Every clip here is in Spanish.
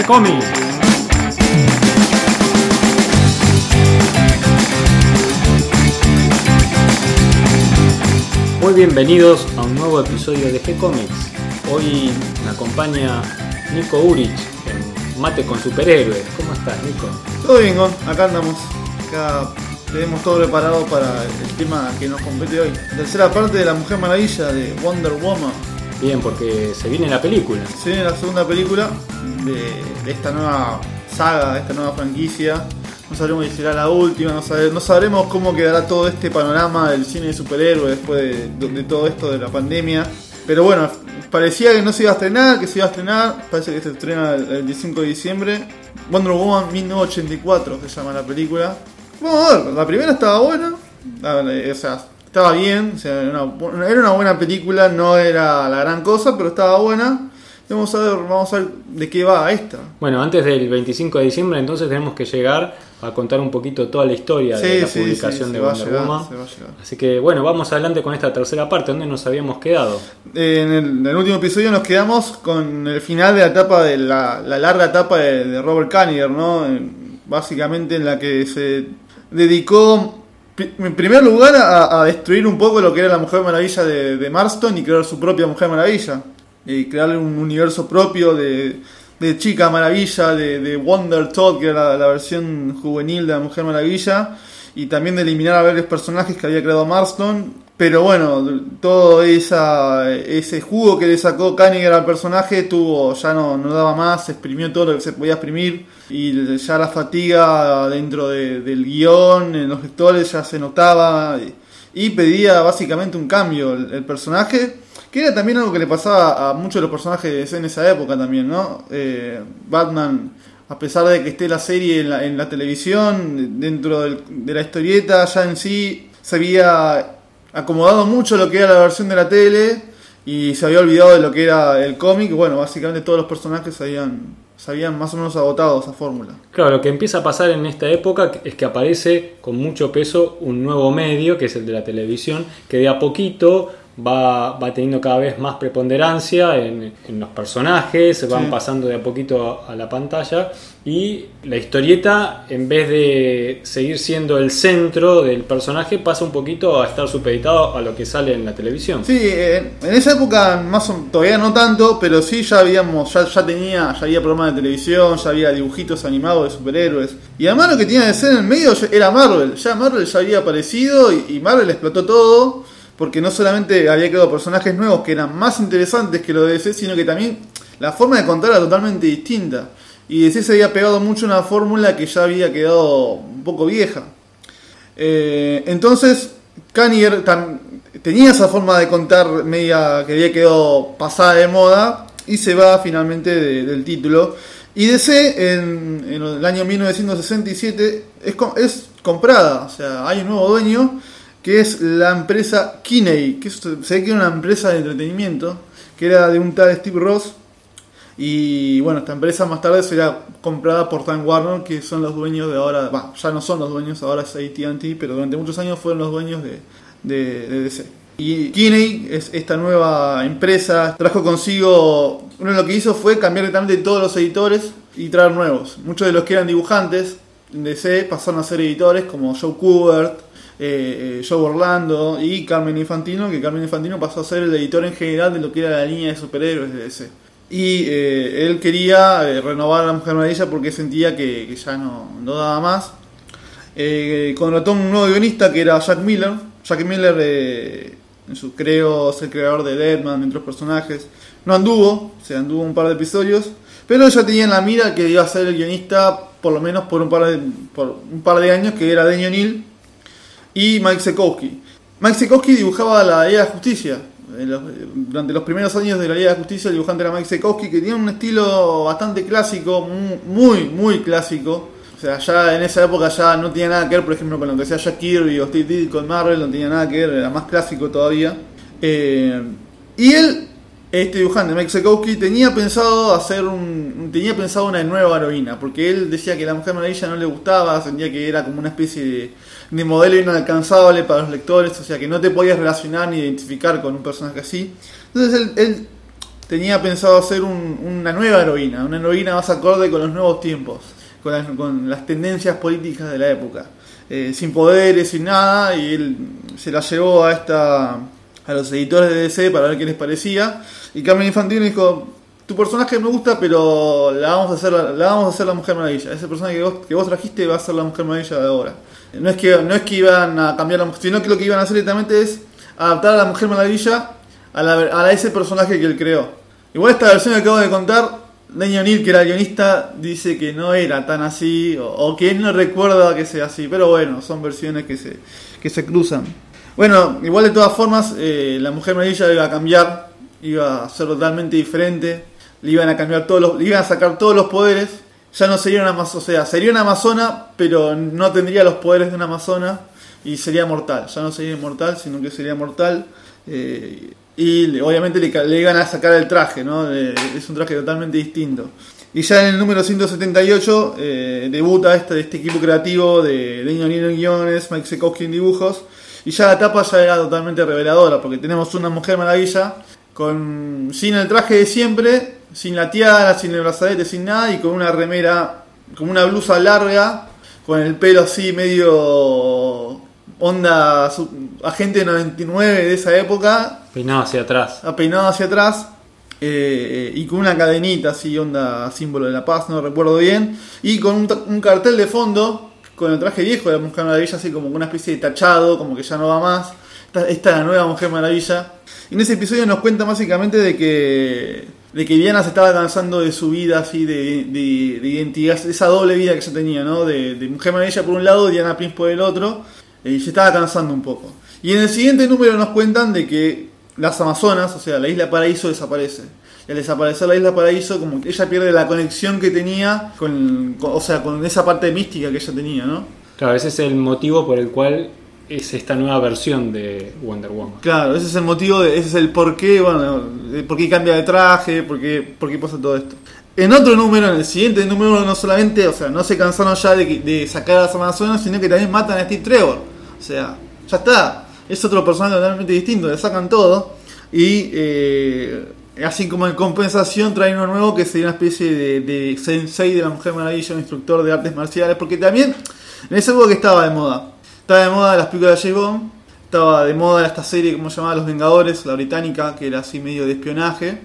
¿Qué cómic? Muy bienvenidos a un nuevo episodio de G-Comics. Hoy me acompaña Nico Urich en Mate con Superhéroes. ¿Cómo estás, Nico? Todo bien, Gon. acá andamos. Acá tenemos todo preparado para el tema que nos compete hoy. Tercera parte de La Mujer Maravilla de Wonder Woman. Bien, porque se viene la película. Se viene la segunda película de, esta nueva saga, de esta nueva franquicia. No sabremos si será la última, no, sabe- no sabremos cómo quedará todo este panorama del cine de superhéroes después de, todo esto de la pandemia. Pero bueno, parecía que no se iba a estrenar, que se iba a estrenar. Parece que se estrena el, el 15 de diciembre. Wonder Woman 1984 se llama la película. Vamos a ver, la primera estaba buena. O estaba bien. O sea, era una, era una buena película, no era la gran cosa, pero estaba buena. Vamos a ver, vamos a ver de qué va esta. Bueno, antes del 25 de diciembre entonces tenemos que llegar a contar un poquito toda la historia de la sí, publicación sí, de Wonder llegar, Woman. Así que bueno, vamos adelante con esta tercera parte, donde nos habíamos quedado. Eh, En el, en el último episodio nos quedamos con el final de la etapa de la, la larga etapa de, de Robert Kaniger, ¿no? En- básicamente en la que se dedicó en primer lugar a, destruir un poco lo que era la Mujer Maravilla de, Marston y crear su propia Mujer Maravilla. Y crearle un universo propio de, Chica Maravilla, de, de Wonder Todd, que era la versión juvenil de la Mujer Maravilla, y también de eliminar a varios personajes que había creado Marston. Pero bueno, todo esa, ese jugo que le sacó Kaniger al personaje tuvo, ya no, no daba más, se exprimió todo lo que se podía exprimir y ya la fatiga dentro de- del guion, en los lectores ya se notaba y, pedía básicamente un cambio el, personaje, que era también algo que le pasaba a muchos de los personajes en esa época también, ¿no? Eh, Batman, a pesar de que esté la serie en la, en la televisión, dentro del- de la historieta, ya en sí se había acomodado mucho lo que era la versión de la tele y se había olvidado de lo que era el cómic. Bueno, básicamente todos los personajes habían, se habían más o menos agotado esa fórmula. Claro, lo que empieza a pasar en esta época es que aparece con mucho peso un nuevo medio, que es el de la televisión, que de a poquito va, va teniendo cada vez más preponderancia en, en los personajes, se van Sí. pasando de a poquito a, a la pantalla y la historieta, en vez de seguir siendo el centro del personaje, pasa un poquito a estar supeditado a lo que sale en la televisión. Sí, eh, en esa época más o- todavía no tanto, pero sí ya habíamos, ya, ya tenía, ya había programas de televisión, ya había dibujitos animados de superhéroes. Y además lo que tenía de ser en el medio era Marvel. Ya Marvel ya había aparecido y, y Marvel explotó todo. Porque no solamente había creado personajes nuevos que eran más interesantes que los de DC, sino que también la forma de contar era totalmente distinta. Y DC se había pegado mucho a una fórmula que ya había quedado un poco vieja. Eh, entonces, tam- tenía esa forma de contar media que había quedado pasada de moda y se va finalmente de- del título. Y DC en, el año 1967 es, es comprada, o sea, hay un nuevo dueño que es la empresa Kinney, que es- se ve que era una empresa de entretenimiento, que era de un tal Steve Ross. Y bueno, esta empresa más tarde será comprada por Time Warner, que son los dueños de ahora, ya no son los dueños, ahora es AT&T, pero durante muchos años fueron los dueños de, DC. Y Kinney es esta nueva empresa, trajo consigo, uno de lo que hizo fue cambiar totalmente todos los editores y traer nuevos. Muchos de los que eran dibujantes en DC pasaron a ser editores, como Joe Kubert, eh, eh, Joe Orlando y Carmen Infantino, que Carmen Infantino pasó a ser el editor en general de lo que era la línea de superhéroes de DC. Y eh, él quería renovar a la Mujer Maravilla porque sentía que, ya no, daba más. Contrató un nuevo guionista que era Jack Miller. Jack Miller, en su creo, es el creador de Deadman, entre otros personajes. No anduvo, se anduvo un par de episodios, pero ya tenía en la mira que iba a ser el guionista por lo menos por un par de, por un par de años, que era Denny O'Neill y Mike Sekowsky. Mike Sekowsky dibujaba la Liga de Justicia. Durante los primeros años de la Liga de Justicia, el dibujante era Mike Sekowsky, que tenía un estilo bastante clásico, mu- muy, muy clásico. O sea, ya en esa época ya no tenía nada que ver, por ejemplo, con lo que hacía Jack Kirby o Steve Ditko con Marvel, no tenía nada que ver, era más clásico todavía. Eh, y él, este dibujante, Mike tenía pensado hacer un. tenía pensado una nueva heroína, porque él decía que la Mujer Maravilla no le gustaba, sentía que era como una especie de, de modelo inalcanzable para los lectores, o sea que no te podías relacionar ni identificar con un personaje así. Entonces él, él tenía pensado hacer un- una nueva heroína, una heroína más acorde con los nuevos tiempos, con las, con las tendencias políticas de la época, Eh, sin poderes, sin nada, y él se la llevó a esta a los editores de DC para ver qué les parecía, y Carmen Infantino dijo, tu personaje me gusta, pero la vamos a hacer la, vamos a hacer la Mujer Maravilla, ese personaje que vos, que vos trajiste va a ser la Mujer Maravilla de ahora. No es que no es que iban a cambiar la mujer, sino que lo que iban a hacer directamente es adaptar a la Mujer Maravilla a, la, a ese personaje que él creó. Igual esta versión que acabo de contar, Daniel O'Neill, que era guionista, dice que no era tan así, o, o que él no recuerda que sea así, pero bueno, son versiones que se, que se cruzan. Bueno, igual de todas formas, eh, la Mujer Maravilla iba a cambiar, iba a ser totalmente diferente, le iban a cambiar todos los, le iban a sacar todos los poderes, ya no sería una amazona, o sea, sería una amazona, pero no tendría los poderes de una amazona y sería mortal, ya no sería inmortal, sino que sería mortal. eh, y obviamente le, le iban a sacar el traje, ¿no? Es un traje totalmente distinto. Y ya en el número 178 eh, debuta este, este equipo creativo de Daniel O'Neill en guiones, Mike Sekowski en dibujos. Y ya la tapa ya era totalmente reveladora, porque tenemos una mujer maravilla con sin el traje de siempre, sin la tiara, sin el brazalete, sin nada, y con una remera, con una blusa larga, con el pelo así medio onda su- agente 99 de esa época, Peinado hacia atrás. peinado hacia atrás eh, y con una cadenita así, onda símbolo de la paz, no recuerdo bien, y con un, un cartel de fondo con el traje viejo de la Mujer Maravilla, así como una especie de tachado, como que ya no va más. Esta, es la nueva Mujer Maravilla. Y en ese episodio nos cuenta básicamente de que de que Diana se estaba cansando de su vida así de, de- de identidad, esa doble vida que ella tenía, ¿no? De, de Mujer Maravilla por un lado, Diana Prince por el otro, eh, y se estaba cansando un poco. Y en el siguiente número nos cuentan de que las Amazonas, o sea, la isla Paraíso desaparece. Al desaparecer la isla Paraíso, como que ella pierde la conexión que tenía con, con- o sea, con esa parte mística que ella tenía, ¿no? Claro, ese es el motivo por el cual es esta nueva versión de Wonder Woman. Claro, ese es el motivo, de, ese es el por qué, bueno, por qué cambia de traje, por qué, por qué pasa todo esto. En otro número, en el siguiente número, no solamente, o sea, no se cansaron ya de, de sacar a las Amazonas, sino que también matan a Steve Trevor. O sea, ya está. Es otro personaje totalmente distinto, le sacan todo. Y eh, así como en compensación traen uno nuevo que sería una especie de, de sensei de la Mujer Maravilla, un instructor de artes marciales, porque también en esa época que estaba de moda. Estaba de moda las películas de J. Estaba de moda esta serie, como se llamaba Los Vengadores, la británica, que era así medio de espionaje.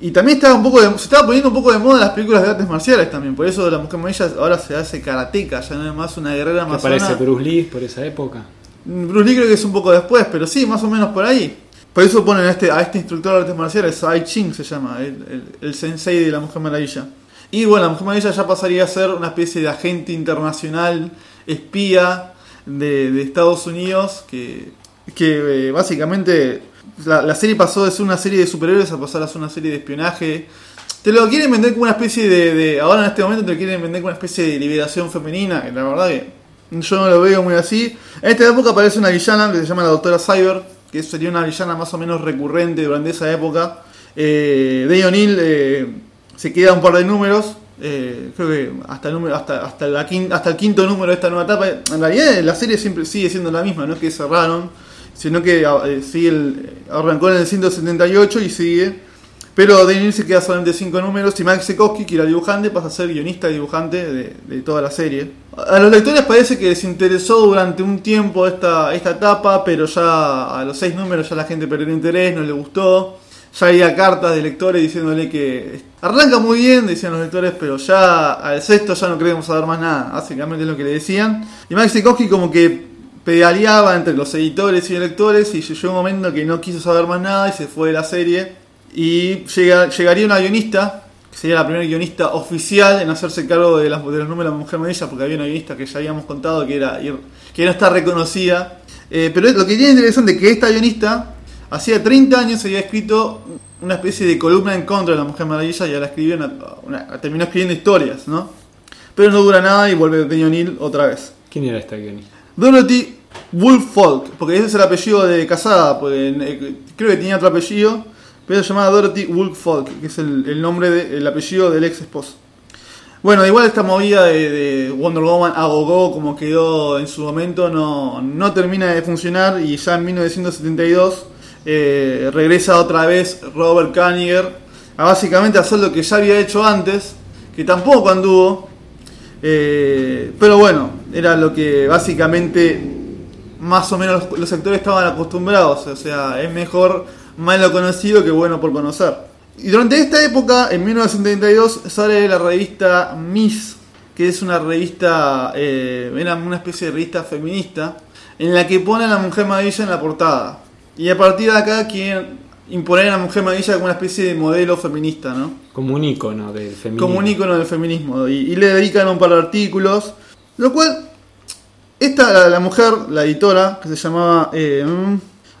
Y también estaba un poco de- se estaba poniendo un poco de moda las películas de artes marciales también. Por eso la Mujer Maravilla ahora se hace karateca, ya no es más una guerrera amazona. aparece Bruce Lee por esa época. Bruce Lee creo que es un poco después, pero sí, más o menos por ahí. Por eso ponen a este, a este instructor de artes marciales, Ai Ching se llama, el, sensei de la Mujer Maravilla. Y bueno, la Mujer Maravilla ya pasaría a ser una especie de agente internacional, espía de, de Estados Unidos, que, que eh, básicamente la, serie pasó de ser una serie de superhéroes a pasar a ser una serie de espionaje. Te lo quieren vender como una especie de, de- Ahora en este momento te lo quieren vender como una especie de liberación femenina, que la verdad que yo no lo veo muy así. En esta época aparece una villana que se llama la Doctora Cyber, que sería una villana más o menos recurrente durante esa época. Eh, Day O'Neill eh, se queda un par de números. eh, creo que hasta el número hasta hasta, la quin- hasta el quinto número de esta nueva etapa en realidad la serie siempre sigue siendo la misma no es que cerraron sino que eh, sigue el- arrancó en el 178 y sigue pero Daniel se queda solamente 5 números y Mike Sekowski, que era dibujante, pasa a ser guionista y dibujante de, toda la serie. A los lectores parece que les interesó durante un tiempo esta, esta etapa, pero ya a los 6 números ya la gente perdió el interés, no le gustó. Ya había cartas de lectores diciéndole que arranca muy bien, decían los lectores, pero ya al sexto ya no queremos saber más nada. Básicamente es lo que le decían. Y Mike Sekowski como que pedaleaba entre los editores y los lectores y llegó un momento que no quiso saber más nada y se fue de la serie. Y llega- llegaría una guionista, que sería la primera guionista oficial en hacerse cargo de, las, de los números de la Mujer Maravilla, porque había una guionista que ya habíamos contado que era que no está reconocida. Eh, pero lo que tiene interesante es que esta guionista hacía 30 años había escrito una especie de columna en contra de la Mujer Maravilla y ahora escribió una- una- terminó escribiendo historias, ¿no? Pero no dura nada y vuelve Daniel O'Neill otra vez. ¿Quién era esta guionista? Dorothy Woolfolk, porque ese es el apellido de casada, porque eh, creo que tenía otro apellido, pero se llamaba Dorothy Woolfolk, que es el, el nombre de- el apellido del ex esposo. Bueno, igual esta movida de, de Wonder Woman a gogo como quedó en su momento no, no termina de funcionar y ya en 1972 eh, regresa otra vez Robert Kaniger a básicamente hacer lo que ya había hecho antes, que tampoco anduvo. Eh, pero bueno, era lo que básicamente más o menos los actores estaban acostumbrados. O sea, es mejor malo conocido que bueno por conocer. Y durante esta época, en 1972, sale la revista Miss, que es una revista, eh, era una especie de revista feminista, en la que pone a la Mujer Maravilla en la portada. Y a partir de acá quieren imponer a la Mujer Maravilla como una especie de modelo feminista, ¿no? Como un ícono del feminismo. Como un ícono del feminismo. Y, y le dedican un par de artículos. Lo cual, esta, la, la mujer, la editora, que se llamaba... eh,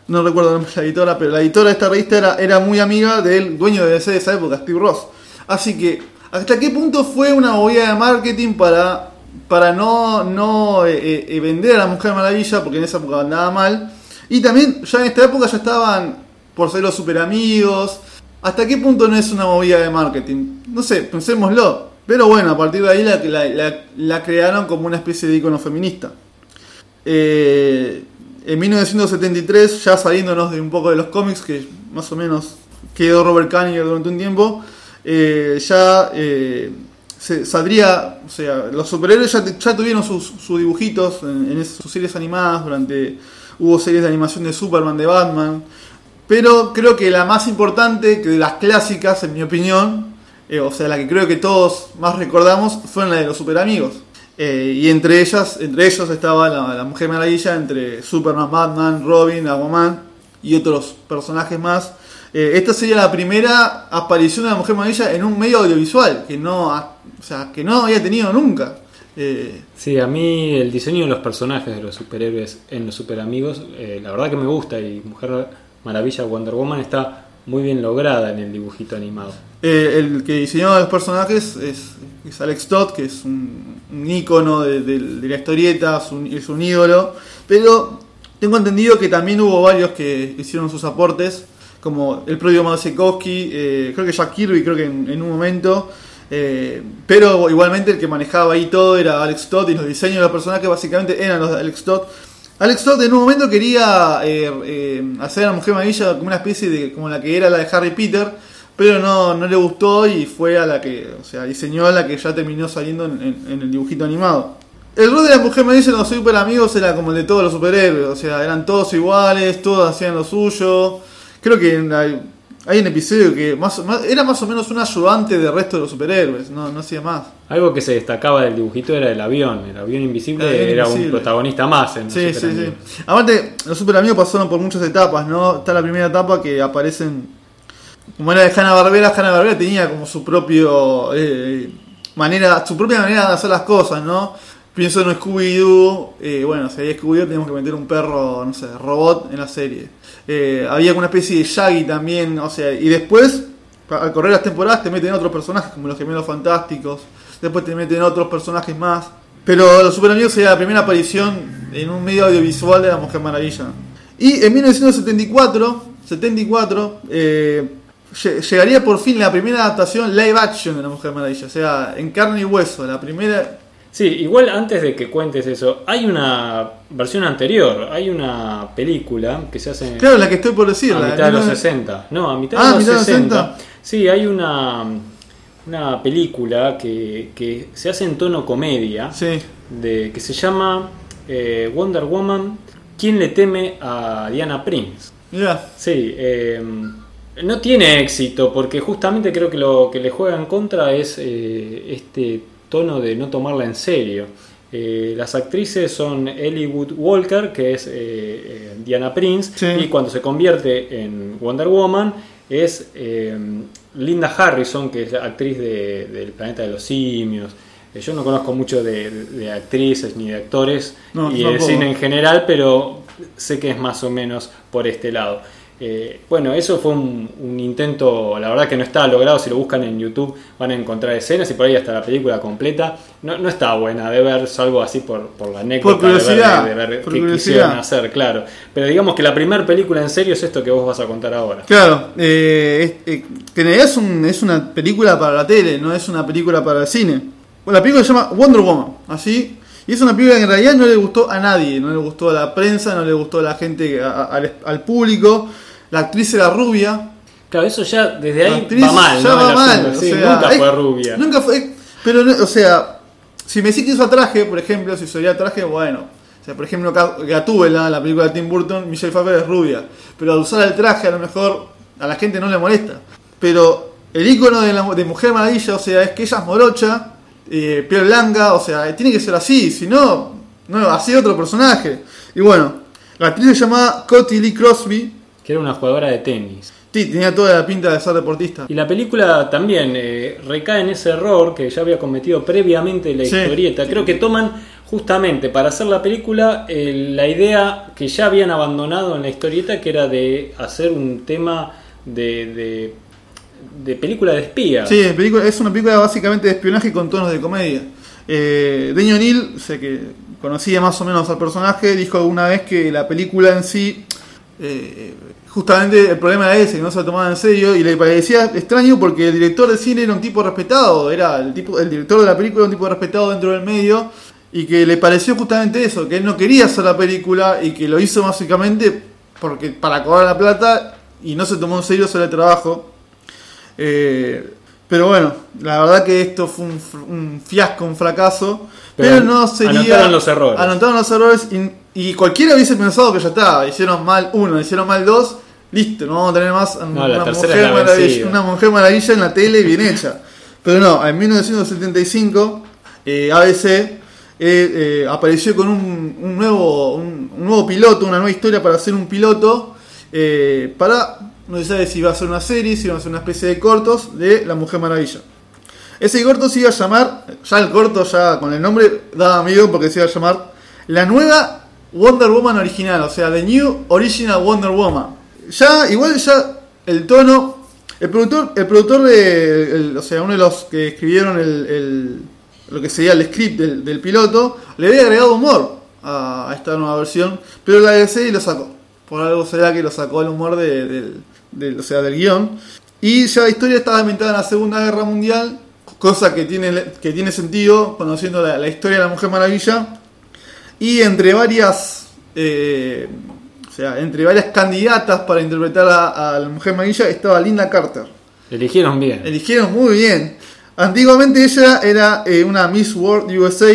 no recuerdo la editora, pero la editora de esta revista era, muy amiga del dueño de DC de esa época, Steve Ross. Así que, ¿hasta qué punto fue una movida de marketing para, no, no eh, eh, vender a la Mujer Maravilla, porque en esa época andaba mal? Y también, ya en esta época ya estaban por ser los super amigos. ¿Hasta qué punto no es una movida de marketing? No sé, pensémoslo. Pero bueno, a partir de ahí la- la crearon como una especie de icono feminista. Eh, en 1973, ya saliéndonos de un poco de los cómics, que más o menos quedó Robert Kaniger durante un tiempo, eh, ya eh, se, saldría, o sea, los superhéroes ya, tuvieron sus, dibujitos en, sus series animadas, durante hubo series de animación de Superman, de Batman, pero creo que la más importante, que de las clásicas, en mi opinión, eh, o sea, la que creo que todos más recordamos, fue la de los super amigos. Eh, y entre ellas, entre ellos estaba la, Mujer Maravilla, entre Superman, Batman, Robin, Aquaman y otros personajes más. Eh, esta sería la primera aparición de la Mujer Maravilla en un medio audiovisual que no, o sea, que no había tenido nunca. Eh, Sí, a mí el diseño de los personajes de los superhéroes en los superamigos, eh, la verdad que me gusta y Mujer Maravilla Wonder Woman está muy bien lograda en el dibujito animado. Eh, el que diseñó los personajes es, Alex Todd, que es un, un ícono de, de- de la historieta, es un, es un ídolo. Pero tengo entendido que también hubo varios que hicieron sus aportes, como el propio Mazekowski, eh, creo que Jack Kirby, creo que en, en un momento. eh, pero igualmente el que manejaba ahí todo era Alex Todd y los diseños de los personajes básicamente eran los de Alex Todd. Alex Todd en un momento quería eh, eh, hacer a la Mujer Maravilla como una especie de como la que era la de Harry Peter, pero no, no le gustó y fue a la que, o sea, diseñó a la que ya terminó saliendo en, en- en el dibujito animado. El rol de la Mujer Maravilla en los super amigos era como el de todos los superhéroes, o sea, eran todos iguales, todos hacían lo suyo. Creo que hay, hay un episodio que más, más- era más o menos un ayudante del resto de los superhéroes, no, no hacía más. Algo que se destacaba del dibujito era el avión. El avión invisible El avión era un protagonista más en los Sí, sí, sí. superamigos. Aparte, los super amigos pasaron por muchas etapas, ¿no? Está la primera etapa que aparecen. Como era de Hanna Barbera, Hanna Barbera tenía como su propio eh, manera, su propia manera de hacer las cosas, ¿no? Pienso en Scooby-Doo, eh, bueno, si hay Scooby-Doo tenemos que meter un perro, no sé, robot en la serie. Eh, había una especie de Shaggy también, o sea, y después, al correr las temporadas, te meten otros personajes como los gemelos fantásticos, después te meten otros personajes más. Pero Los Super Amigos sería la primera aparición en un medio audiovisual de la Mujer Maravilla. Y en 1974, 74, eh, lle- llegaría por fin la primera adaptación live action de la Mujer Maravilla, o sea, en carne y hueso, la primera... Sí, igual antes de que cuentes eso, hay una versión anterior, hay una película que se hace Claro, la que estoy por decir. a la mitad de los 19 60. No, a mitad Ah, de los mitad de los 60. 60. Sí, hay una, una película que, que se hace en tono comedia, Sí, de, que se llama eh, Wonder Woman, ¿Quién le teme a Diana Prince? mira, Sí, eh, no tiene éxito porque justamente creo que lo que le juega en contra es eh, este tono de no tomarla en serio. Eh, las actrices son Ellie Wood Walker, que es eh, eh, Diana Prince, Sí. y cuando se convierte en Wonder Woman es eh, Linda Harrison, que es la actriz de- del Planeta de los Simios. Eh, Yo no conozco mucho de, de actrices ni de actores No, y de cine en general, pero sé que es más o menos por este lado. Eh, bueno, eso fue un, un intento, la verdad que no está logrado, si lo buscan en YouTube van a encontrar escenas y por ahí hasta la película completa. No, no está buena de ver, salvo así por, por la anécdota Por curiosidad, de ver, de ver por qué curiosidad. quisieron hacer, claro. Pero digamos que la primera película en serio es esto que vos vas a contar ahora. claro, eh, es- eh, que en realidad es, un- es una película para la tele, no es una película para el cine. Bueno, la película se llama Wonder Woman, así. Y es una película que en realidad no le gustó a nadie, no le gustó a la prensa, no le gustó a la gente, a- a- al, al público. La actriz era rubia, Claro, eso ya desde ahí va mal, ya ¿no? va mal. sí, nunca fue rubia. Nunca fue. Pero, no- o sea, si me decís que usa traje, por ejemplo, si usaría traje, bueno. O sea, por ejemplo, Ga- Gatúbela, la película de Tim Burton, Michelle Pfeiffer es rubia. Pero al usar el traje, a lo mejor a la gente no le molesta. Pero el icono de, la, de Mujer Maravilla, o sea, es que ella es morocha, eh, piel blanca, o sea, tiene que ser así, si no, no, así otro personaje. Y bueno, la actriz se llamaba Cotty Lee Crosby, Que era una jugadora de tenis. sí, tenía toda la pinta de ser deportista. Y la película también eh, recae en ese error que ya había cometido previamente la Sí. historieta. Creo que toman justamente para hacer la película eh, la idea que ya habían abandonado en la historieta, que era de hacer un tema de, de, de película de espías. Sí, es una película básicamente de espionaje con tonos de comedia. Eh, Deño O'Neill, o sea, que conocía más o menos al personaje, dijo alguna vez que la película en sí, eh, justamente el problema era ese, que no se lo tomaba en serio y le parecía extraño porque el director de cine era un tipo respetado, era el, tipo, el director de la película era un tipo respetado dentro del medio y que le pareció justamente eso, que él no quería hacer la película y que lo hizo básicamente porque para cobrar la plata y no se tomó en serio sobre el trabajo. Eh, pero bueno, la verdad que esto fue un, un fiasco, un fracaso. Pero, Pero no sería. anotaron los errores. Anotaron los errores y, y cualquiera hubiese pensado que ya está. Hicieron mal uno, hicieron mal dos. Listo, no vamos a tener más No, una, mujer maravilla, una mujer maravilla en la tele bien hecha. Pero no, en 1975 eh, ABC eh, eh, apareció con un, un nuevo, un, un nuevo piloto, una nueva historia para hacer un piloto eh, para, no se sabe si iba a ser una serie, si iba a ser una especie de cortos de La Mujer Maravilla. Ese corto se iba a llamar, ya el corto ya con el nombre daba miedo porque se iba a llamar La Nueva Wonder Woman Original, o sea, The New Original Wonder Woman. Ya, igual ya el tono, el productor, el productor de, o sea, uno de los que escribieron el, lo que sería el script del, del piloto, le había agregado humor a, esta nueva versión, pero la DC lo sacó. Por algo será que lo sacó el humor de- del, o sea, del guion. Y ya la historia estaba ambientada en la Segunda Guerra Mundial, cosa que tiene, que tiene sentido conociendo la, historia de la Mujer Maravilla. Y entre varias, eh, sea, entre varias candidatas para interpretar a, a la Mujer Maravilla estaba Linda Carter. Eligieron bien. Eligieron muy bien. Antiguamente ella era eh, una Miss World USA.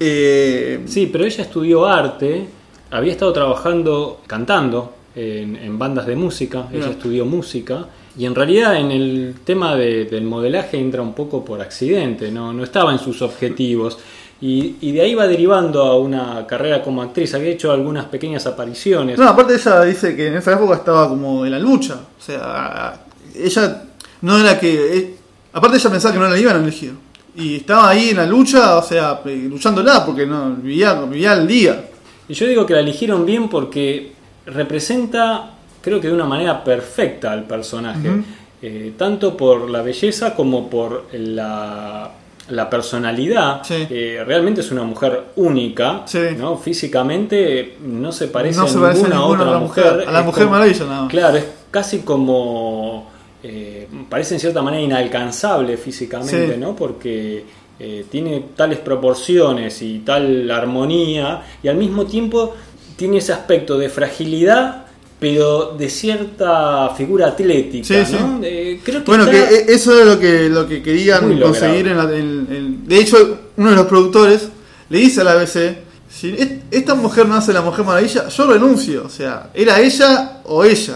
eh, Sí, pero ella estudió arte, había estado trabajando, cantando en, en bandas de música, ella estudió música y en realidad en el tema de- del modelaje entra un poco por accidente, no, no estaba en sus objetivos. Y, y de ahí va derivando a una carrera como actriz, había hecho algunas pequeñas apariciones. No, aparte ella dice que en esa época estaba como en la lucha. O sea, ella no era que... eh, aparte ella pensaba que no la iban a elegir. Y estaba ahí en la lucha, o sea, luchándola, porque no vivía, vivía al día. Y yo digo que la eligieron bien porque representa, creo que de una manera perfecta al personaje. Eh, tanto por la belleza como por la, la personalidad. Sí. Eh, realmente es una mujer única, Sí. ¿no? Físicamente no se parece No a se parece a ninguna otra mujer. mujer, a la Es Mujer Maravilla nada más. Claro, es casi como... eh, parece en cierta manera inalcanzable físicamente, Sí. ¿no? Porque eh, tiene tales proporciones y tal armonía y al mismo tiempo tiene ese aspecto de fragilidad pero de cierta figura atlética, Sí, ¿no? sí. Eh, creo que Bueno, está- que e- eso era lo que, lo que querían conseguir. En la- en- en- de hecho, uno de los productores le dice a la ABC, si es- esta mujer no hace la Mujer Maravilla, yo renuncio. O sea, era ella o ella.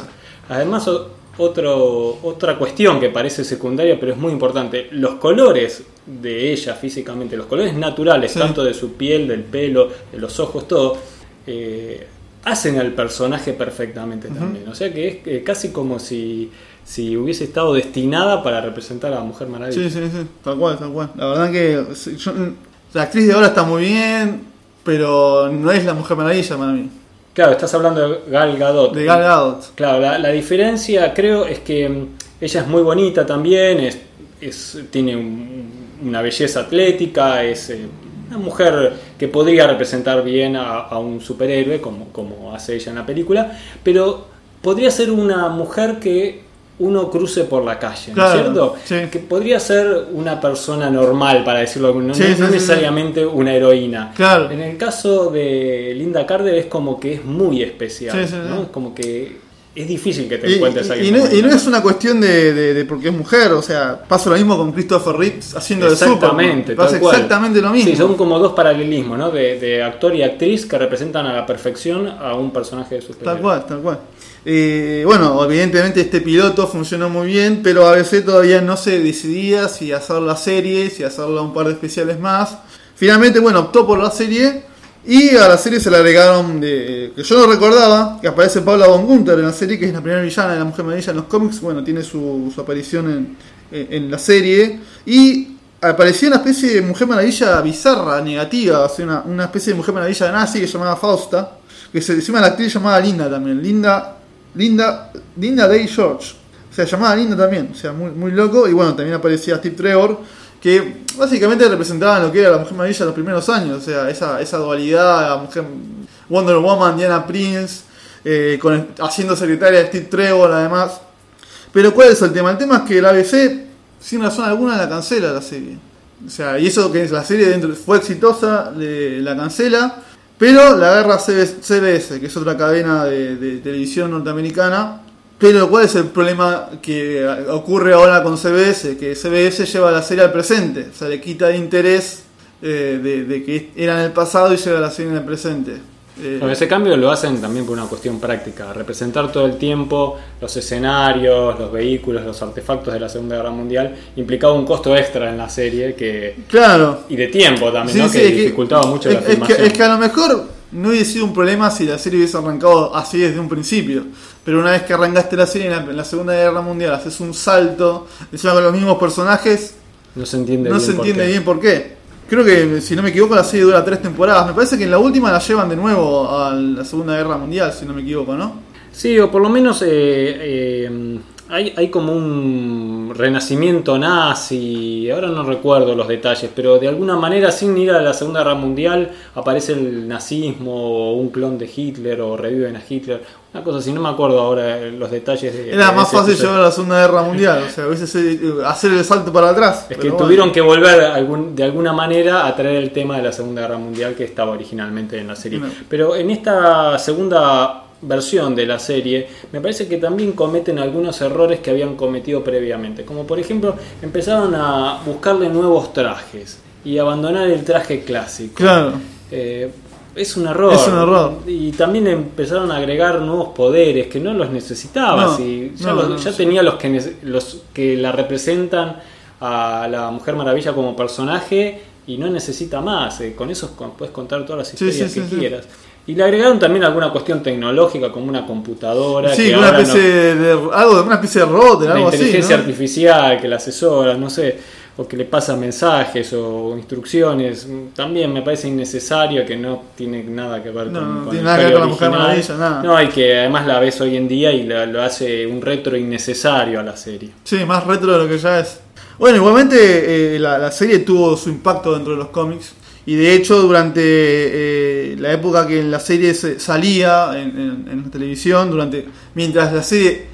Además, otro, otra cuestión que parece secundaria, pero es muy importante, los colores de ella físicamente, los colores naturales, Sí. tanto de su piel, del pelo, de los ojos, todo, eh, hacen al personaje perfectamente también. O sea que es eh, casi como si, si hubiese estado destinada para representar a la Mujer Maravilla. Sí, sí, sí, tal cual, tal cual. La verdad que yo- la actriz de ahora está muy bien, pero no es la Mujer Maravilla para mí. Claro, estás hablando de Gal Gadot. De Gal Gadot. Claro, la, la diferencia creo es que mm, ella es muy bonita también, es, es- tiene un- una belleza atlética, es eh, una mujer que podría representar bien a, a un superhéroe como, como hace ella en la película, pero podría ser una mujer que uno cruce por la calle, ¿no es cierto? sí. Que podría ser una persona normal, para decirlo, no, Sí, no- sí, no sí, necesariamente una heroína. Claro. En el caso de Linda Carter es como que es muy especial. ¿no? Es como que es difícil que te Y, encuentres y- alguien y no, y no es una cuestión de, de- de porque es mujer, o sea, pasa lo mismo con Christopher Reeve haciendo de Superman. Exactamente, Pasa cual. exactamente lo mismo. Sí, son como dos paralelismos, ¿no? De, de actor y actriz que representan a la perfección a un personaje de superhéroe. Tal cual, tal cual. Eh, bueno, evidentemente este piloto funcionó muy bien, pero ABC todavía no se decidía si hacer la serie, si hacerla un par de especiales más. Finalmente, bueno, optó por la serie y a la serie se le agregaron, de, que yo no recordaba, que aparece Paula Von Gunther en la serie, que es la primera villana de la Mujer Maravilla en los cómics. Bueno, tiene su, su aparición en, en- la serie. Y apareció una especie de Mujer Maravilla bizarra, negativa, o una, una especie de Mujer Maravilla nazi que se llamaba Fausta, que se encima la actriz llamaba Linda también, Linda, Linda, Linda Day George, o sea, llamada Linda también, o sea, muy, muy loco, y bueno, también aparecía Steve Trevor, que básicamente representaban lo que era la Mujer Maravilla en los primeros años, o sea, esa, esa dualidad, la mujer Wonder Woman, Diana Prince, eh, con, haciendo secretaria de Steve Trevor además. Pero ¿cuál es el tema? El tema es que la ABC, sin razón alguna, la cancela la serie. O sea, y eso que es la serie dentro fue exitosa, la cancela, pero la agarra CB CBS, que es otra cadena de, de televisión norteamericana. Pero ¿cuál es el problema que ocurre ahora con CBS? Que CBS lleva la serie al presente, o sea, le quita el interés eh, de, de que era en el pasado y lleva la serie en el presente. Eh, Bueno, ese cambio lo hacen también por una cuestión práctica, representar todo el tiempo los escenarios, los vehículos, los artefactos de la Segunda Guerra Mundial implicaba un costo extra en la serie que claro, y de tiempo también, Sí, ¿no? sí, que dificultaba mucho es, la es que, filmación. es que a lo mejor no hubiese sido un problema si la serie hubiese arrancado así desde un principio. Pero una vez que arrancaste la serie en la, en la Segunda Guerra Mundial, haces un salto, encima con los mismos personajes, no se entiende no bien se por entiende qué. bien por qué. Creo que, si no me equivoco, la serie dura tres temporadas. Me parece que en la última la llevan de nuevo a la Segunda Guerra Mundial, si no me equivoco, ¿no? Sí, o por lo menos eh, eh, hay, hay como un renacimiento nazi, ahora no recuerdo los detalles, pero de alguna manera sin ir a la Segunda Guerra Mundial aparece el nazismo o un clon de Hitler o reviven a Hitler, una cosa así, no me acuerdo ahora eh, los detalles. De, Era de más fácil episodio. llevar a la Segunda Guerra Mundial, o sea, hubiese sido- hacer el salto para atrás. Es que bueno. tuvieron que volver algún- de alguna manera a traer el tema de la Segunda Guerra Mundial que estaba originalmente en la serie. No. Pero en esta segunda versión de la serie, me parece que también cometen algunos errores que habían cometido previamente. Como por ejemplo, empezaron a buscarle nuevos trajes y abandonar el traje clásico. Claro. Eh, es un error. Es un error. Y también empezaron a agregar nuevos poderes que no los necesitaba. No, si ya no, los- no, ya sí. tenía los que, los que la representan a la Mujer Maravilla como personaje y no necesita más. eh, con eso puedes contar todas las historias sí, que sí. quieras. Y le agregaron también alguna cuestión tecnológica como una computadora. Sí, que una ahora no- especie de, algo una especie de una algo así. inteligencia ¿no? artificial que la asesora, no sé, o que le pasa mensajes o instrucciones. También me parece innecesario que no tiene nada que ver No, con, no con tiene nada que ver con la Mujer. Maravilla, nada. No, y que además la ves hoy en día y la- lo hace un retro innecesario a la serie. Sí, más retro de lo que ya es. Bueno, igualmente eh, la, la serie tuvo su impacto dentro de los cómics. Y de hecho, durante eh, la época que la serie se- salía en, en- en la televisión, durante mientras la serie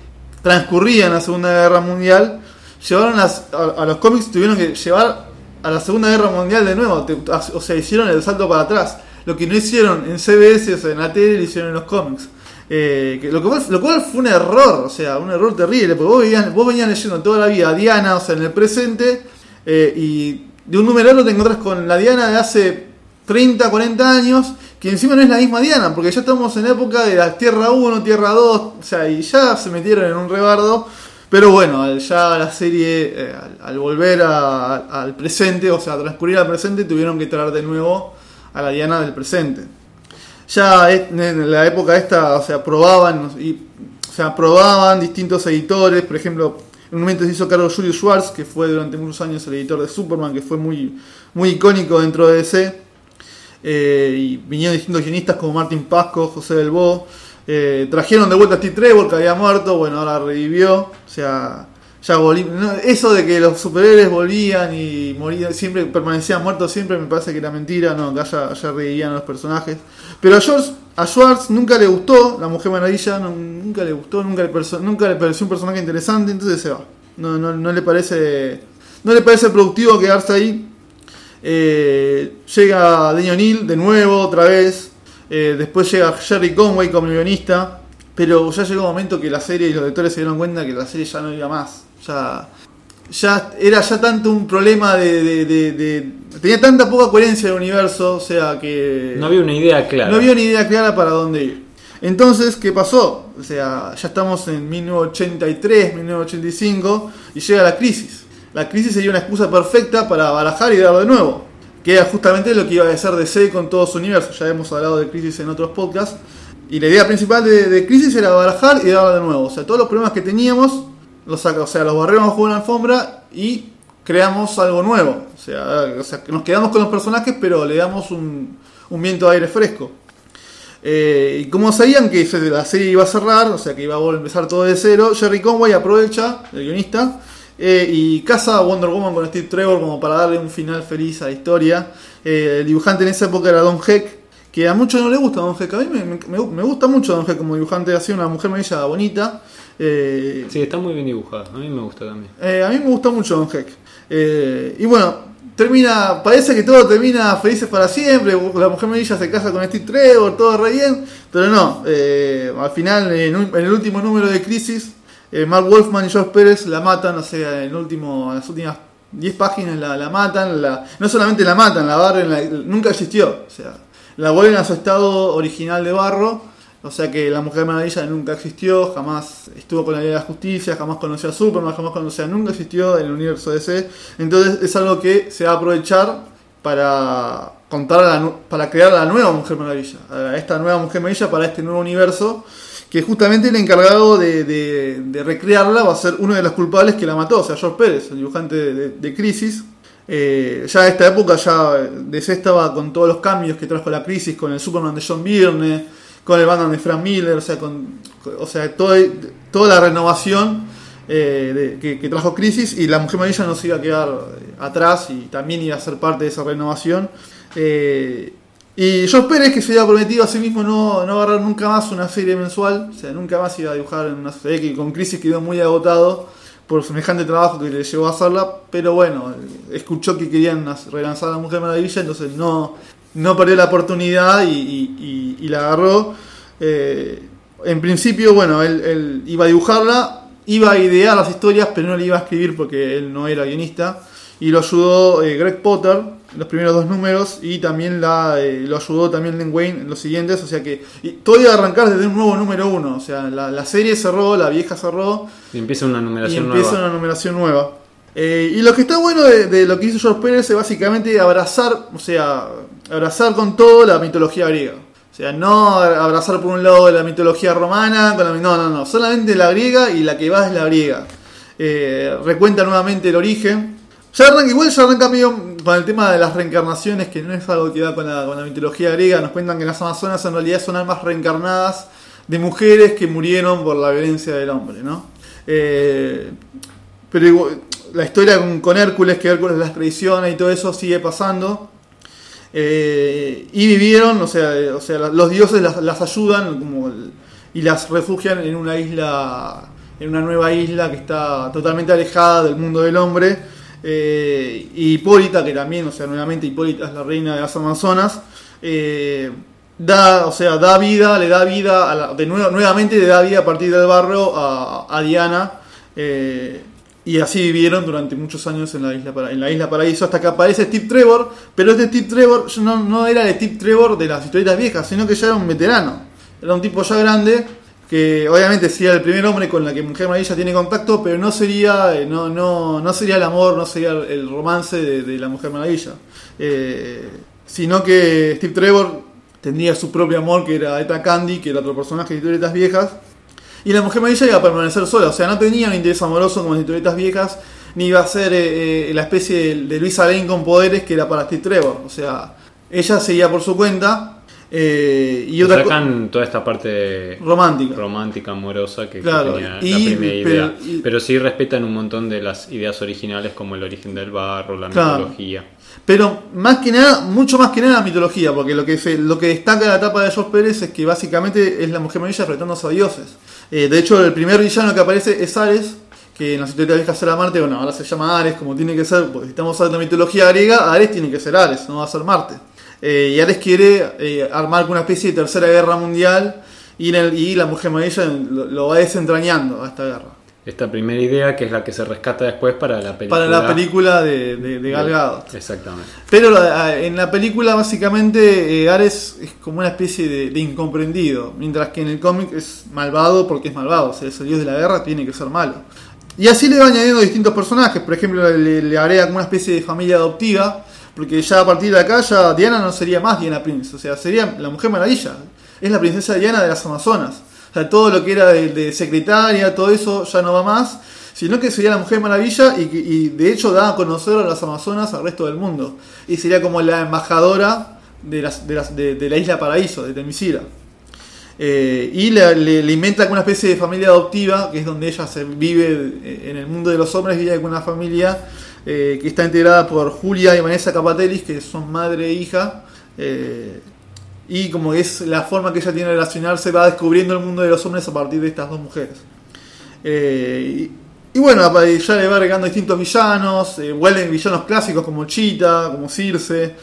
transcurría en la Segunda Guerra Mundial, llevaron las- a, los cómics, tuvieron que llevar a la Segunda Guerra Mundial de nuevo. te- o sea, hicieron el salto para atrás. Lo que no hicieron en CBS, o sea, en la tele, lo hicieron en los cómics. Eh, que lo, cual, lo cual fue un error, o sea, un error terrible, porque vos vos venías leyendo toda la vida a Diana, o sea, en el presente, eh, y de un numeral te encontrás con la Diana de hace 30, 40 años, que encima no es la misma Diana, porque ya estamos en época de la Tierra 1, Tierra 2, o sea, y ya se metieron en un rebardo, pero bueno, ya la serie, eh, al, volver al presente, o sea, transcurrir al presente, tuvieron que traer de nuevo a la Diana del presente. Ya en la época esta, o sea, probaban, y, o sea, probaban distintos editores, por ejemplo, en un momento se hizo cargo Julius Schwartz, que fue durante muchos años el editor de Superman, que fue muy, muy icónico dentro de DC, eh, y vinieron distintos guionistas como Martin Pasco, José Del Bo, eh, trajeron de vuelta a Steve Trevor, que había muerto, bueno, ahora revivió, o sea, ya volví, no, eso de que los superhéroes volvían y morían, siempre permanecían muertos siempre, me parece que era mentira, no, que ya, ya revivían a los personajes. Pero a Schwartz, a Schwartz nunca le gustó, la Mujer Maravilla, nunca le gustó, nunca le, nunca le pareció un personaje interesante, entonces se va. No, no, no le parece no le parece productivo quedarse ahí. Eh, llega Daniel O'Neill de nuevo, otra vez. Eh, después llega Jerry Conway como guionista. pero ya llegó un momento que la serie y los lectores se dieron cuenta que la serie ya no iba más. Ya, ya era ya tanto un problema de, de- de- de- tenía tanta poca coherencia el universo, o sea que No había una idea clara. no había una idea clara para dónde ir. Entonces, ¿qué pasó? O sea, ya estamos en 1983, 1985 y llega la crisis. La crisis sería una excusa perfecta para barajar y darlo de nuevo. Que era justamente lo que iba a hacer DC con todo su universo. Ya hemos hablado de crisis en otros podcasts. Y la idea principal de, de crisis era barajar y darlo de nuevo. O sea, todos los problemas que teníamos, los, saca- o sea, los barremos con una alfombra y creamos algo nuevo. O sea, o sea, nos quedamos con los personajes, pero le damos un, un viento de aire fresco. Eh, y como sabían que la serie iba a cerrar, o sea que iba a empezar todo de cero, Jerry Conway aprovecha, el guionista, eh, y caza a Wonder Woman con Steve Trevor como para darle un final feliz a la historia. Eh, el dibujante en esa época era Don Heck, que a muchos no le gusta Don Heck. A mí me, gusta mucho Don Heck como dibujante, ha sido una mujer maravilla bonita. Eh, Sí, está muy bien dibujada. A mí me gusta también. eh, a mí me gusta mucho Don Heck. Eh, y bueno, termina, parece que todo termina felices para siempre. La mujer Maravilla se casa con Steve Trevor, todo re bien. Pero no, eh, al final, en, un- en el último número de Crisis, eh, Mark Wolfman y George Pérez la matan, o sea, en, el último, en las últimas 10 páginas la, la matan. La, no solamente la matan, la barren, la- nunca existió. O sea, la vuelven a su estado original de barro. O sea que la Mujer Maravilla nunca existió, jamás estuvo con la Liga de la Justicia, jamás conoció a Superman, jamás conoció, nunca existió en el universo DC. Entonces es algo que se va a aprovechar para contar a la para crear la nueva Mujer Maravilla, a esta nueva Mujer Maravilla para este nuevo universo, que justamente el encargado de, recrearla va a ser uno de los culpables que la mató, o sea, George Pérez, el dibujante de, de- Crisis. Eh, ya en esta época ya DC estaba con todos los cambios que trajo la crisis, con el Superman de John Byrne, con el Batman de Frank Miller, o sea, con, o sea todo- toda la renovación eh, de- que, trajo Crisis y la Mujer Maravilla no se iba a quedar eh, atrás y también iba a ser parte de esa renovación. Eh, y George Pérez, que se había prometido a sí mismo no, no agarrar nunca más una serie mensual, o sea, nunca más iba a dibujar en una serie que con Crisis quedó muy agotado por semejante trabajo que le llevó a hacerla, pero bueno, escuchó que querían relanzar a la Mujer Maravilla, entonces no, no perdió la oportunidad y, y- y- y la agarró. Eh, en principio, bueno, él, él iba a dibujarla, iba a idear las historias, pero no le iba a escribir porque él no era guionista. Y lo ayudó eh, Greg Potter los primeros dos números y también la, eh, lo ayudó también Len Wayne en los siguientes. O sea que y todo iba a arrancar desde un nuevo número uno. O sea, la, la serie cerró, la vieja cerró Y empieza una y numeración empieza nueva. una numeración nueva. Y lo que está bueno de, de lo que hizo George Pérez es básicamente abrazar, o sea, abrazar con todo la mitología griega. O sea, no abrazar por un lado la mitología romana, con la- no, no, no, solamente la griega y la que va es la griega. Eh, recuenta nuevamente el origen. Ya arranca, igual ya arranca medio con el tema de las reencarnaciones, que no es algo que va con la, con la mitología griega. Nos cuentan que las amazonas en realidad son almas reencarnadas de mujeres que murieron por la violencia del hombre, ¿no? Eh, pero la historia con, con Hércules, que Hércules las traiciona y todo eso sigue pasando. Eh, y vivieron, o sea, eh, o sea los dioses las, ayudan como y las refugian en una isla, en una nueva isla que está totalmente alejada del mundo del hombre. Eh, y Hipólita, que también, o sea, nuevamente Hipólita es la reina de las Amazonas, da, o sea, da vida, le da vida, a la- de nuevo, nuevamente le da vida a partir del barro a, Diana. Y así vivieron durante muchos años en la isla, Para- en la isla Paraíso hasta que aparece Steve Trevor. Pero este Steve Trevor no, no era el Steve Trevor de las historietas viejas, sino que ya era un veterano. Era un tipo ya grande que obviamente sería el primer hombre con la que Mujer Maravilla tiene contacto, pero no sería, eh, no, no, no sería el amor, no sería el- romance de, de la Mujer Maravilla. Eh, sino que Steve Trevor tendría su propio amor, que era Eta Candy, que era otro personaje de historietas viejas. Y la Mujer Maravilla iba a permanecer sola, o sea, no tenía un interés amoroso como las historietas viejas, ni iba a ser eh, eh, la especie de, Luisa Lane con poderes que era para Steve Trevor. O sea, ella seguía por su cuenta. Eh, y otra Sacan toda esta parte romántica. romántica, amorosa que, que Claro, tenía y- la primera pero- idea. y- pero sí respetan un montón de las ideas originales como el origen del barro, la Claro. mitología. Pero más que nada, mucho más que nada la mitología, porque lo que, se, lo que destaca la etapa de George Pérez es que básicamente es la Mujer Maravilla enfrentándose a dioses. Eh, de hecho, el primer villano que aparece es Ares, que en las historietas viejas era Marte, bueno, ahora se llama Ares, como tiene que ser, porque si estamos hablando de mitología griega, Ares tiene que ser Ares, no va a ser Marte. Eh, y Ares quiere eh, armar una especie de tercera guerra mundial Y, en el- y la Mujer Maravilla lo, lo va desentrañando a esta guerra. Esta primera idea que es la que se rescata después para la película. Para la película de, de, de Gal Gadot. Exactamente. Pero la- en la película básicamente eh, Ares es como una especie de, de incomprendido, mientras que en el cómic es malvado porque es malvado, o sea, es el dios de la guerra, tiene que ser malo. Y así le va añadiendo distintos personajes, por ejemplo le, le agrega como una especie de familia adoptiva, porque ya a partir de acá ya Diana no sería más Diana Prince, o sea, sería la Mujer Maravilla, es la princesa Diana de las Amazonas. O sea, todo lo que era de, secretaria, todo eso ya no va más, sino que sería la Mujer Maravilla y, de hecho da a conocer a las Amazonas al resto del mundo. Y sería como la embajadora de, las, de, las- de- la isla Paraíso, de Temisira. Eh, y le, le- le inventa una especie de familia adoptiva, que es donde ella se vive eh, en el mundo de los hombres, vive con una familia eh, que está integrada por Julia y Vanessa Capatelis, que son madre e hija. eh, y como es la forma que ella tiene de relacionarse, va descubriendo el mundo de los hombres a partir de estas dos mujeres. Eh, y, bueno, ya le va agregando distintos villanos, vuelven villanos clásicos como Cheetah, como Circe,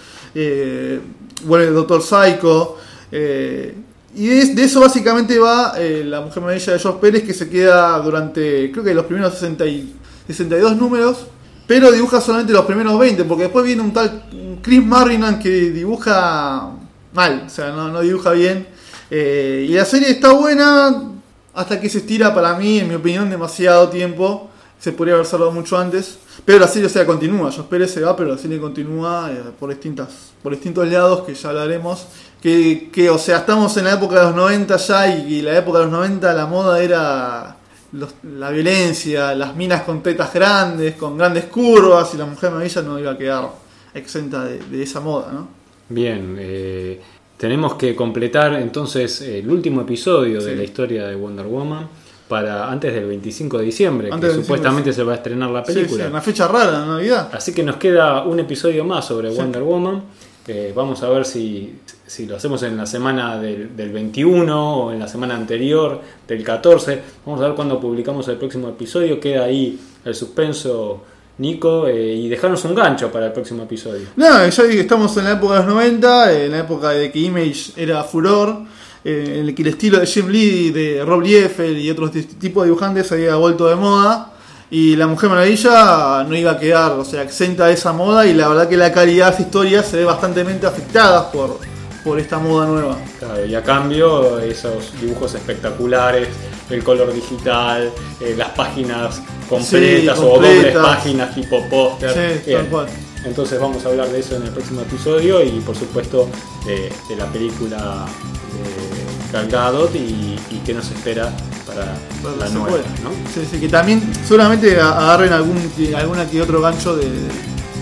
vuelve el Doctor Psycho. y de, eso básicamente va la Mujer Maravilla de George Pérez, que se queda durante, creo que los primeros 60 y- 62 números, pero dibuja solamente los primeros 20, porque después viene un tal Chris Marrinan que dibuja mal, o sea, no, no dibuja bien. Eh, y la serie está buena hasta que se estira para mí, en mi opinión, demasiado tiempo. Se podría haber salvado mucho antes. Pero la serie, o sea, continúa. George Pérez se va, pero la serie continúa eh, por, distintas, por distintos lados que ya hablaremos. Que, que, o sea, estamos en la época de los 90 ya y la época de los 90 la moda era los- la violencia, las minas con tetas grandes, con grandes curvas y la mujer maravilla no iba a quedar exenta de, de esa moda, ¿no? Bien, eh, tenemos que completar entonces el último episodio de la historia de Wonder Woman para antes del 25 de diciembre, Antes que del 25, supuestamente se va a estrenar la película. sí, una fecha rara, Navidad. Así que nos queda un episodio más sobre. Wonder Woman. Que vamos a ver si, si lo hacemos en la semana del, del 21 o en la semana anterior del 14. Vamos a ver cuándo publicamos el próximo episodio. Queda ahí el suspenso, Nico, eh, y dejarnos un gancho para el próximo episodio. No, ya dije, estamos en la época de los 90, en la época de que Image era furor, eh, en el que el estilo de Jim Lee, de Rob Liefeld y otros dis- tipos de dibujantes había vuelto de moda. Y la Mujer Maravilla no iba a quedar, o sea, exenta de esa moda. Y la verdad que la calidad de las historias se ve bastante afectada por, por esta moda nueva. Claro, y a cambio, esos dibujos espectaculares, el color digital, eh, las páginas completas, Sí, o dobles páginas tipo póster. Sí, tal cual. Entonces vamos a hablar de eso en el próximo episodio y por supuesto de, de la película de Gal Gadot y, y qué nos espera para, la nueva. ¿no? Sí, sí, que también seguramente agarren algún alguna que otro gancho de,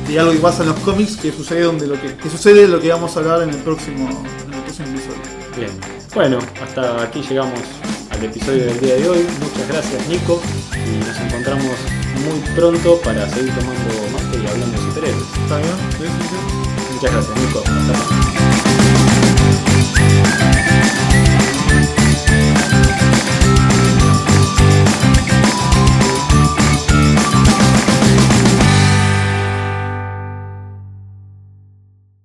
de algo que pasa en los cómics que sucede donde lo que, que sucede lo que vamos a hablar en el próximo, en el próximo episodio. Bien. Bueno, hasta aquí llegamos al episodio del día de hoy. Muchas gracias Nico y nos encontramos muy pronto para seguir tomando mate y hablando de superhéroes. ¿Está bien? Sí, sí, sí. Muchas gracias Nico. Hasta luego.